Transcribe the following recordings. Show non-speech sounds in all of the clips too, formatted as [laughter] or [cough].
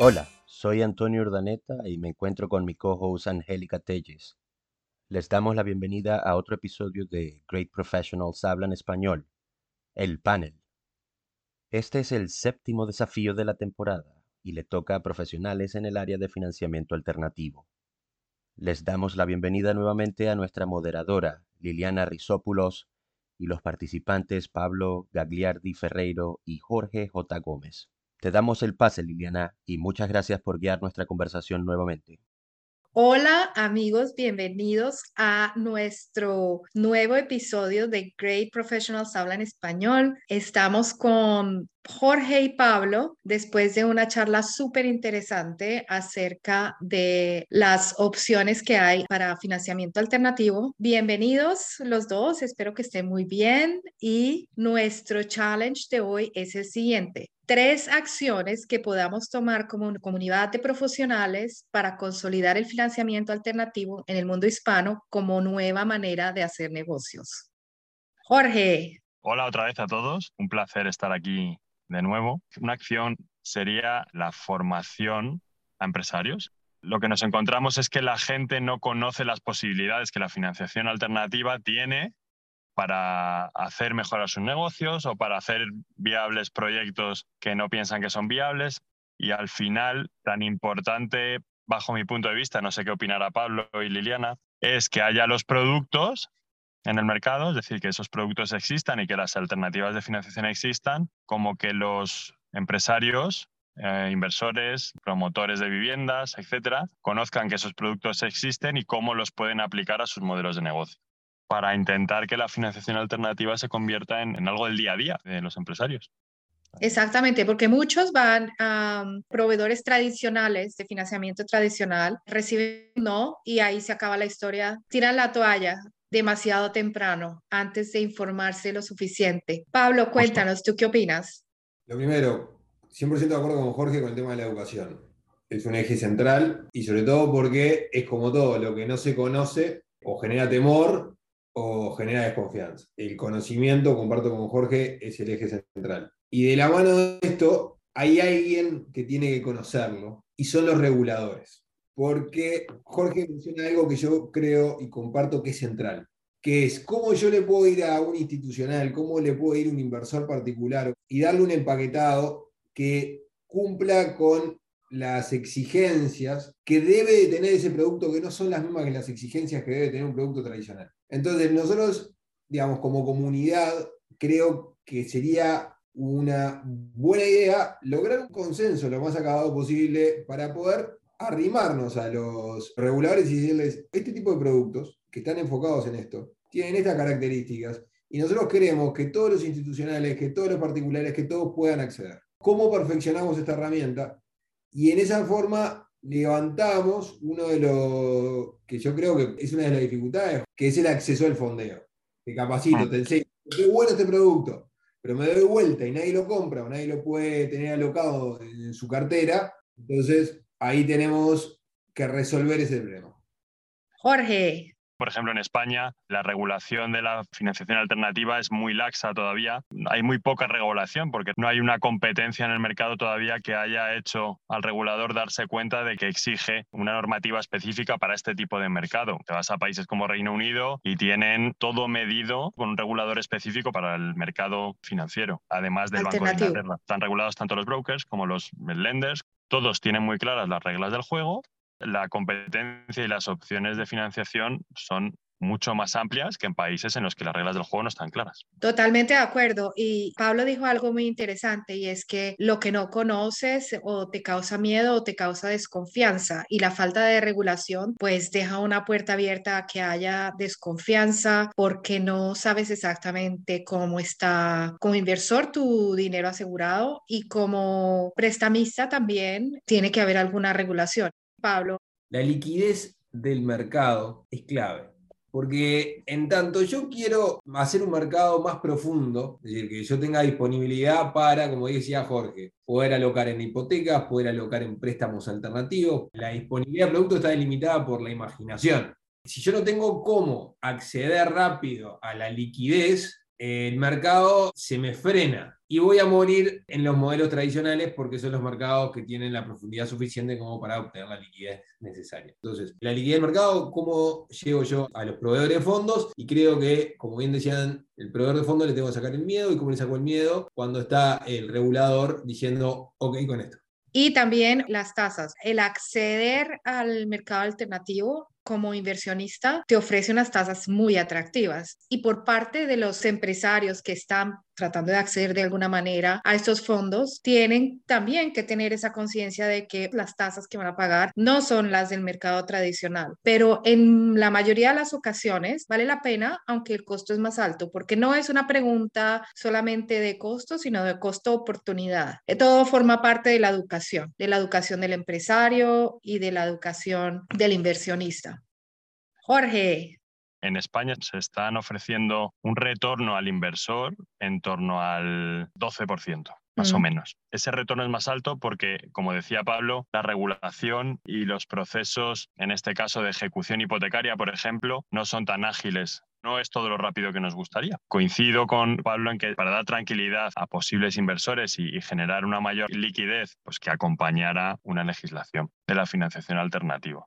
Hola, soy Antonio Urdaneta y me encuentro con mi co-host Angélica Telles. Les damos la bienvenida a otro episodio de Great Professionals Hablan Español, el panel. Este es el séptimo desafío de la temporada y le toca a profesionales en el área de financiamiento alternativo. Les damos la bienvenida nuevamente a nuestra moderadora, Liliana Rizópulos, y los participantes Pablo Gagliardi Ferreiro y Jorge J. Gómez. Te damos el pase, Liliana, y muchas gracias por guiar nuestra conversación nuevamente. Hola amigos, bienvenidos a nuestro nuevo episodio de Great Professionals Habla en Español. Estamos con Jorge y Pablo después de una charla súper interesante acerca de las opciones que hay para financiamiento alternativo. Bienvenidos los dos, espero que estén muy bien y nuestro challenge de hoy es el siguiente tres acciones que podamos tomar como comunidad de profesionales para consolidar el financiamiento alternativo en el mundo hispano como nueva manera de hacer negocios. Jorge. Hola otra vez a todos, un placer estar aquí de nuevo. Una acción sería la formación a empresarios. Lo que nos encontramos es que la gente no conoce las posibilidades que la financiación alternativa tiene para hacer mejorar sus negocios o para hacer viables proyectos que no piensan que son viables. Y al final, tan importante, bajo mi punto de vista, no sé qué opinará Pablo y Liliana, es que haya los productos en el mercado, es decir, que esos productos existan y que las alternativas de financiación existan, como que los empresarios, eh, inversores, promotores de viviendas, etcétera, conozcan que esos productos existen y cómo los pueden aplicar a sus modelos de negocio para intentar que la financiación alternativa se convierta en, algo del día a día de los empresarios. Exactamente, porque muchos van a um, proveedores tradicionales de financiamiento tradicional, reciben no y ahí se acaba la historia, tiran la toalla demasiado temprano antes de informarse lo suficiente. Pablo, cuéntanos, ¿tú qué opinas? Lo primero, 100% de acuerdo con Jorge con el tema de la educación. Es un eje central y sobre todo porque es como todo, lo que no se conoce o genera temor o genera desconfianza. El conocimiento, comparto con Jorge, es el eje central. Y de la mano de esto, hay alguien que tiene que conocerlo, y son los reguladores. Porque Jorge menciona algo que yo creo y comparto que es central, que es cómo yo le puedo ir a un institucional, cómo le puedo ir a un inversor particular y darle un empaquetado que cumpla con las exigencias que debe de tener ese producto, que no son las mismas que las exigencias que debe tener un producto tradicional. Entonces, nosotros, digamos, como comunidad, creo que sería una buena idea lograr un consenso lo más acabado posible para poder arrimarnos a los reguladores y decirles, este tipo de productos que están enfocados en esto, tienen estas características, y nosotros queremos que todos los institucionales, que todos los particulares, que todos puedan acceder. ¿Cómo perfeccionamos esta herramienta? Y en esa forma levantamos uno de los que yo creo que es una de las dificultades, que es el acceso al fondeo. Te capacito, ah. te enseño, qué bueno este producto, pero me doy vuelta y nadie lo compra o nadie lo puede tener alocado en su cartera. Entonces, ahí tenemos que resolver ese problema. Jorge, por ejemplo, en España la regulación de la financiación alternativa es muy laxa todavía. Hay muy poca regulación porque no hay una competencia en el mercado todavía que haya hecho al regulador darse cuenta de que exige una normativa específica para este tipo de mercado. Te vas a países como Reino Unido y tienen todo medido con un regulador específico para el mercado financiero, además del Banco de Inglaterra. Están regulados tanto los brokers como los lenders. Todos tienen muy claras las reglas del juego la competencia y las opciones de financiación son mucho más amplias que en países en los que las reglas del juego no están claras. Totalmente de acuerdo. Y Pablo dijo algo muy interesante y es que lo que no conoces o te causa miedo o te causa desconfianza y la falta de regulación pues deja una puerta abierta a que haya desconfianza porque no sabes exactamente cómo está como inversor tu dinero asegurado y como prestamista también tiene que haber alguna regulación. Pablo. La liquidez del mercado es clave. Porque en tanto yo quiero hacer un mercado más profundo, es decir, que yo tenga disponibilidad para, como decía Jorge, poder alocar en hipotecas, poder alocar en préstamos alternativos, la disponibilidad de productos está delimitada por la imaginación. Si yo no tengo cómo acceder rápido a la liquidez, el mercado se me frena y voy a morir en los modelos tradicionales porque son los mercados que tienen la profundidad suficiente como para obtener la liquidez necesaria. Entonces, la liquidez del mercado, ¿cómo llego yo a los proveedores de fondos? Y creo que, como bien decían, el proveedor de fondos le tengo que sacar el miedo y cómo le saco el miedo cuando está el regulador diciendo, ok con esto. Y también las tasas. El acceder al mercado alternativo como inversionista te ofrece unas tasas muy atractivas. Y por parte de los empresarios que están tratando de acceder de alguna manera a estos fondos, tienen también que tener esa conciencia de que las tasas que van a pagar no son las del mercado tradicional. Pero en la mayoría de las ocasiones vale la pena, aunque el costo es más alto, porque no es una pregunta solamente de costo, sino de costo-oportunidad. Todo forma parte de la educación, de la educación del empresario y de la educación del inversionista. Jorge. En España se están ofreciendo un retorno al inversor en torno al 12% más o menos. Ese retorno es más alto porque, como decía Pablo, la regulación y los procesos, en este caso de ejecución hipotecaria, por ejemplo, no son tan ágiles. No es todo lo rápido que nos gustaría. Coincido con Pablo en que para dar tranquilidad a posibles inversores y, y generar una mayor liquidez, pues que acompañara una legislación de la financiación alternativa.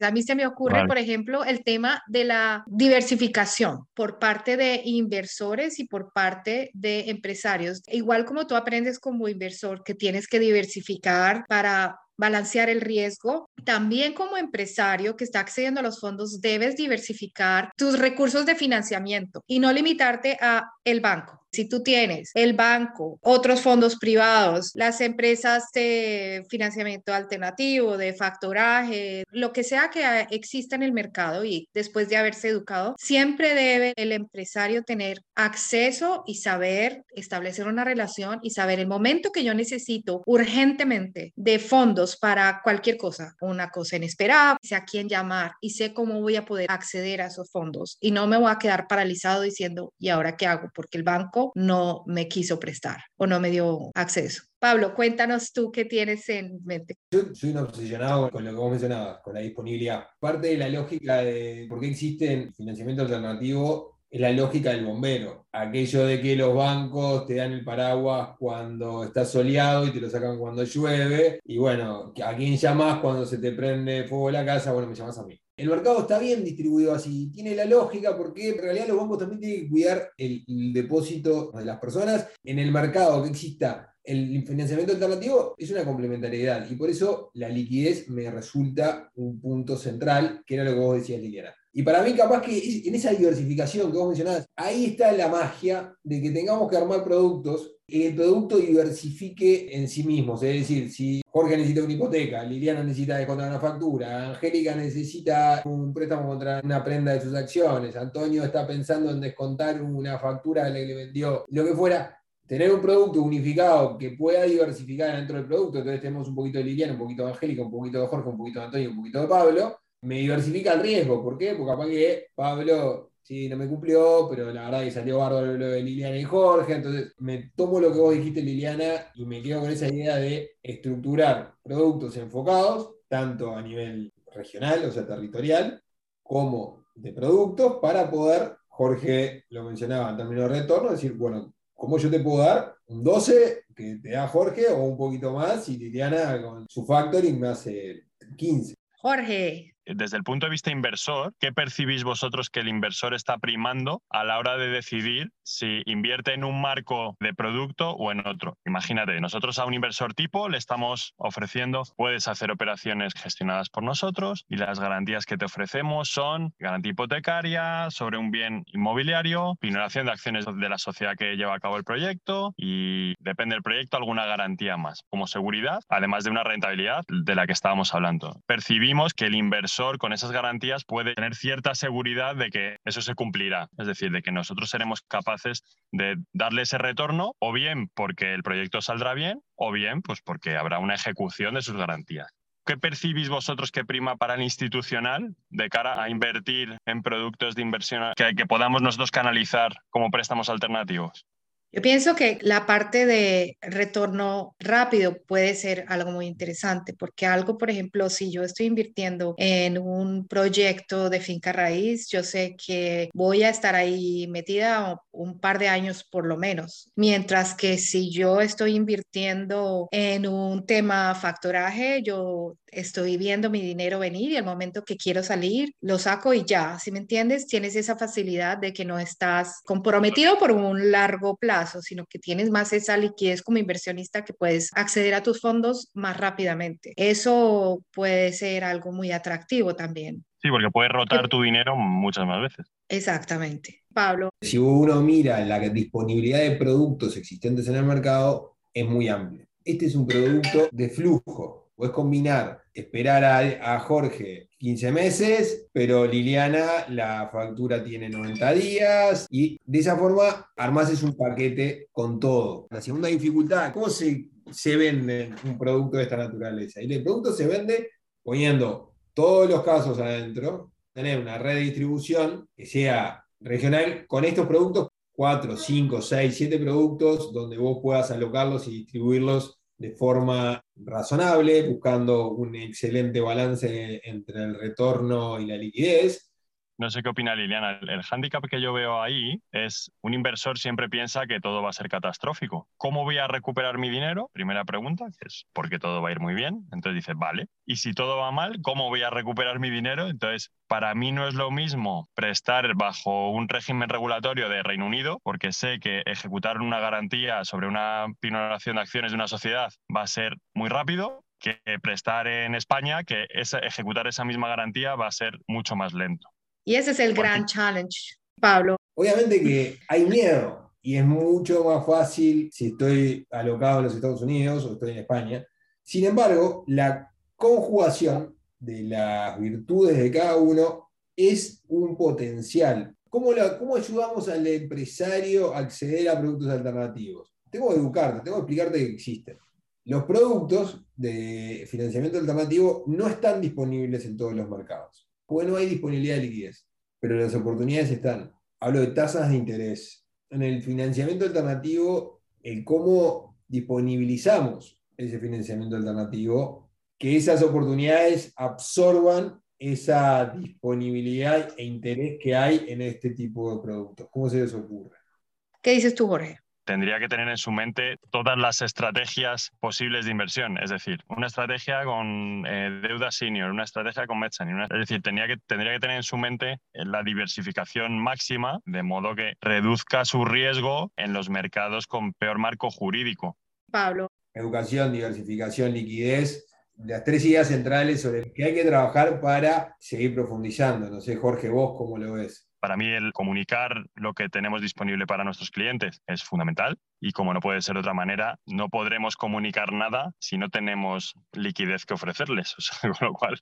A mí se me ocurre, por ejemplo, el tema de la diversificación por parte de inversores y por parte de empresarios. Igual como tú aprendes como inversor que tienes que diversificar para balancear el riesgo. También como empresario que está accediendo a los fondos, debes diversificar tus recursos de financiamiento y no limitarte a el banco. Si tú tienes el banco, otros fondos privados, las empresas de financiamiento alternativo, de factoraje, lo que sea que exista en el mercado y después de haberse educado, siempre debe el empresario tener acceso y saber establecer una relación y saber el momento que yo necesito urgentemente de fondos para cualquier cosa, una cosa inesperada, sé a quién llamar y sé cómo voy a poder acceder a esos fondos y no me voy a quedar paralizado diciendo, ¿y ahora qué hago? Porque el banco no me quiso prestar o no me dio acceso. Pablo, cuéntanos tú qué tienes en mente. Yo soy un obsesionado con lo que vos mencionabas, con la disponibilidad. Parte de la lógica de por qué existe financiamiento alternativo es la lógica del bombero. Aquello de que los bancos te dan el paraguas cuando está soleado y te lo sacan cuando llueve. Y bueno, ¿a quién llamas cuando se te prende fuego la casa? Bueno, me llamas a mí. El mercado está bien distribuido así, tiene la lógica porque en realidad los bancos también tienen que cuidar el, depósito de las personas. En el mercado que exista el financiamiento alternativo es una complementariedad y por eso la liquidez me resulta un punto central, que era lo que vos decías, Liliana. Y para mí, capaz que en esa diversificación que vos mencionabas, ahí está la magia de que tengamos que armar productos el producto diversifique en sí mismo. Es decir, si Jorge necesita una hipoteca, Liliana necesita descontar una factura, Angélica necesita un préstamo contra una prenda de sus acciones, Antonio está pensando en descontar una factura que le vendió, lo que fuera, tener un producto unificado que pueda diversificar dentro del producto, entonces tenemos un poquito de Liliana, un poquito de Angélica, un poquito de Jorge, un poquito de Antonio, un poquito de Pablo, me diversifica el riesgo. ¿Por qué? Porque capaz que Pablo, sí, no me cumplió, pero la verdad que salió bárbaro lo de Liliana y Jorge. Entonces me tomo lo que vos dijiste, Liliana, y me quedo con esa idea de estructurar productos enfocados, tanto a nivel regional, o sea, territorial, como de productos, para poder, Jorge lo mencionaba en términos de retorno, decir, bueno, ¿cómo yo te puedo dar un 12 que te da Jorge o un poquito más y Liliana con su factoring me hace 15? Jorge, desde el punto de vista inversor, ¿qué percibís vosotros que el inversor está primando a la hora de decidir si invierte en un marco de producto o en otro? Imagínate, nosotros a un inversor tipo le estamos ofreciendo, puedes hacer operaciones gestionadas por nosotros y las garantías que te ofrecemos son garantía hipotecaria sobre un bien inmobiliario, pinoración de acciones de la sociedad que lleva a cabo el proyecto y depende del proyecto alguna garantía más como seguridad, además de una rentabilidad de la que estábamos hablando. Percibimos que el inversor con esas garantías puede tener cierta seguridad de que eso se cumplirá, es decir, de que nosotros seremos capaces de darle ese retorno o bien porque el proyecto saldrá bien o bien pues porque habrá una ejecución de sus garantías. ¿Qué percibís vosotros que prima para el institucional de cara a invertir en productos de inversión que, que podamos nosotros canalizar como préstamos alternativos? Yo pienso que la parte de retorno rápido puede ser algo muy interesante, porque algo, por ejemplo, si yo estoy invirtiendo en un proyecto de finca raíz, yo sé que voy a estar ahí metida un par de años por lo menos, mientras que si yo estoy invirtiendo en un tema factoraje, yo estoy viendo mi dinero venir y al momento que quiero salir, lo saco y ya, si me entiendes, tienes esa facilidad de que no estás comprometido por un largo plazo, sino que tienes más esa liquidez como inversionista que puedes acceder a tus fondos más rápidamente. Eso puede ser algo muy atractivo también. Sí, porque puedes rotar tu dinero muchas más veces. Exactamente. Pablo. Si uno mira la disponibilidad de productos existentes en el mercado, es muy amplia. Este es un producto de flujo Puedes combinar, esperar a, Jorge 15 meses, pero Liliana la factura tiene 90 días y de esa forma armas un paquete con todo. La segunda dificultad, ¿cómo se, se vende un producto de esta naturaleza? Y el producto se vende poniendo todos los casos adentro, tener una red de distribución que sea regional con estos productos, 4, 5, 6, 7 productos donde vos puedas alocarlos y distribuirlos de forma razonable, buscando un excelente balance entre el retorno y la liquidez, no sé qué opina Liliana. El, hándicap que yo veo ahí es un inversor siempre piensa que todo va a ser catastrófico. ¿Cómo voy a recuperar mi dinero? Primera pregunta, que es porque todo va a ir muy bien. Entonces dice, vale. Y si todo va mal, ¿cómo voy a recuperar mi dinero? Entonces, para mí no es lo mismo prestar bajo un régimen regulatorio de Reino Unido, porque sé que ejecutar una garantía sobre una pinoración de acciones de una sociedad va a ser muy rápido, que prestar en España, que ejecutar esa misma garantía va a ser mucho más lento. Y ese es el gran challenge, Pablo. Obviamente que hay miedo y es mucho más fácil si estoy alocado en los Estados Unidos o estoy en España. Sin embargo, la conjugación de las virtudes de cada uno es un potencial. ¿Cómo, ¿Cómo ayudamos al empresario a acceder a productos alternativos? Tengo que educarte, tengo que explicarte que existen. Los productos de financiamiento alternativo no están disponibles en todos los mercados porque no hay disponibilidad de liquidez, pero las oportunidades están. Hablo de tasas de interés. En el financiamiento alternativo, el cómo disponibilizamos ese financiamiento alternativo, que esas oportunidades absorban esa disponibilidad e interés que hay en este tipo de productos. ¿Cómo se les ocurre? ¿Qué dices tú, Jorge? Tendría que tener en su mente todas las estrategias posibles de inversión. Es decir, una estrategia con eh, deuda senior, una estrategia con mezzanine. es decir, tendría que, tendría que tener en su mente la diversificación máxima, de modo que reduzca su riesgo en los mercados con peor marco jurídico. Pablo. Educación, diversificación, liquidez. Las tres ideas centrales sobre las que hay que trabajar para seguir profundizando. No sé, Jorge, vos cómo lo ves. Para mí el comunicar lo que tenemos disponible para nuestros clientes es fundamental y como no puede ser de otra manera, no podremos comunicar nada si no tenemos liquidez que ofrecerles. [laughs] con lo cual,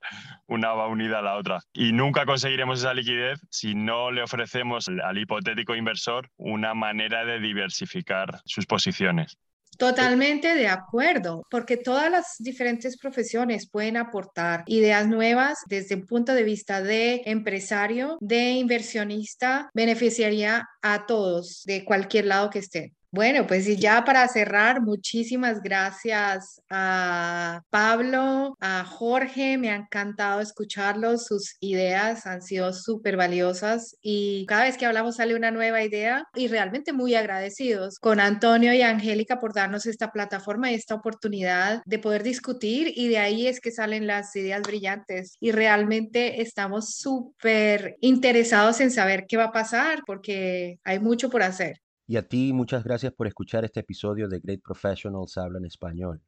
una va unida a la otra. Y nunca conseguiremos esa liquidez si no le ofrecemos al hipotético inversor una manera de diversificar sus posiciones. Totalmente de acuerdo, porque todas las diferentes profesiones pueden aportar ideas nuevas desde un punto de vista de empresario, de inversionista, beneficiaría a todos de cualquier lado que estén. Bueno, pues ya para cerrar, muchísimas gracias a Pablo, a Jorge, me ha encantado escucharlos, sus ideas han sido súper valiosas y cada vez que hablamos sale una nueva idea y realmente muy agradecidos con Antonio y Angélica por darnos esta plataforma y esta oportunidad de poder discutir y de ahí es que salen las ideas brillantes y realmente estamos súper interesados en saber qué va a pasar porque hay mucho por hacer. Y a ti muchas gracias por escuchar este episodio de Great Professionals Hablan Español.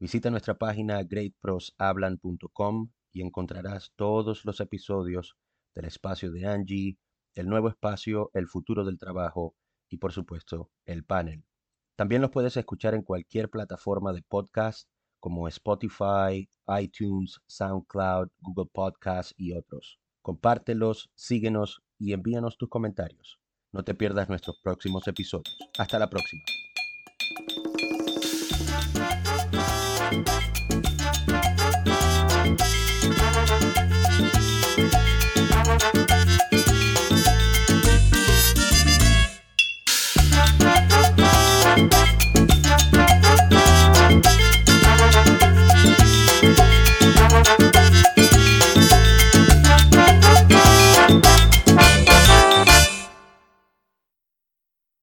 Visita nuestra página greatproshablan.com y encontrarás todos los episodios del espacio de Angie, el nuevo espacio El futuro del trabajo y por supuesto el panel. También los puedes escuchar en cualquier plataforma de podcast como Spotify, iTunes, SoundCloud, Google Podcasts y otros. Compártelos, síguenos y envíanos tus comentarios. No te pierdas nuestros próximos episodios. Hasta la próxima.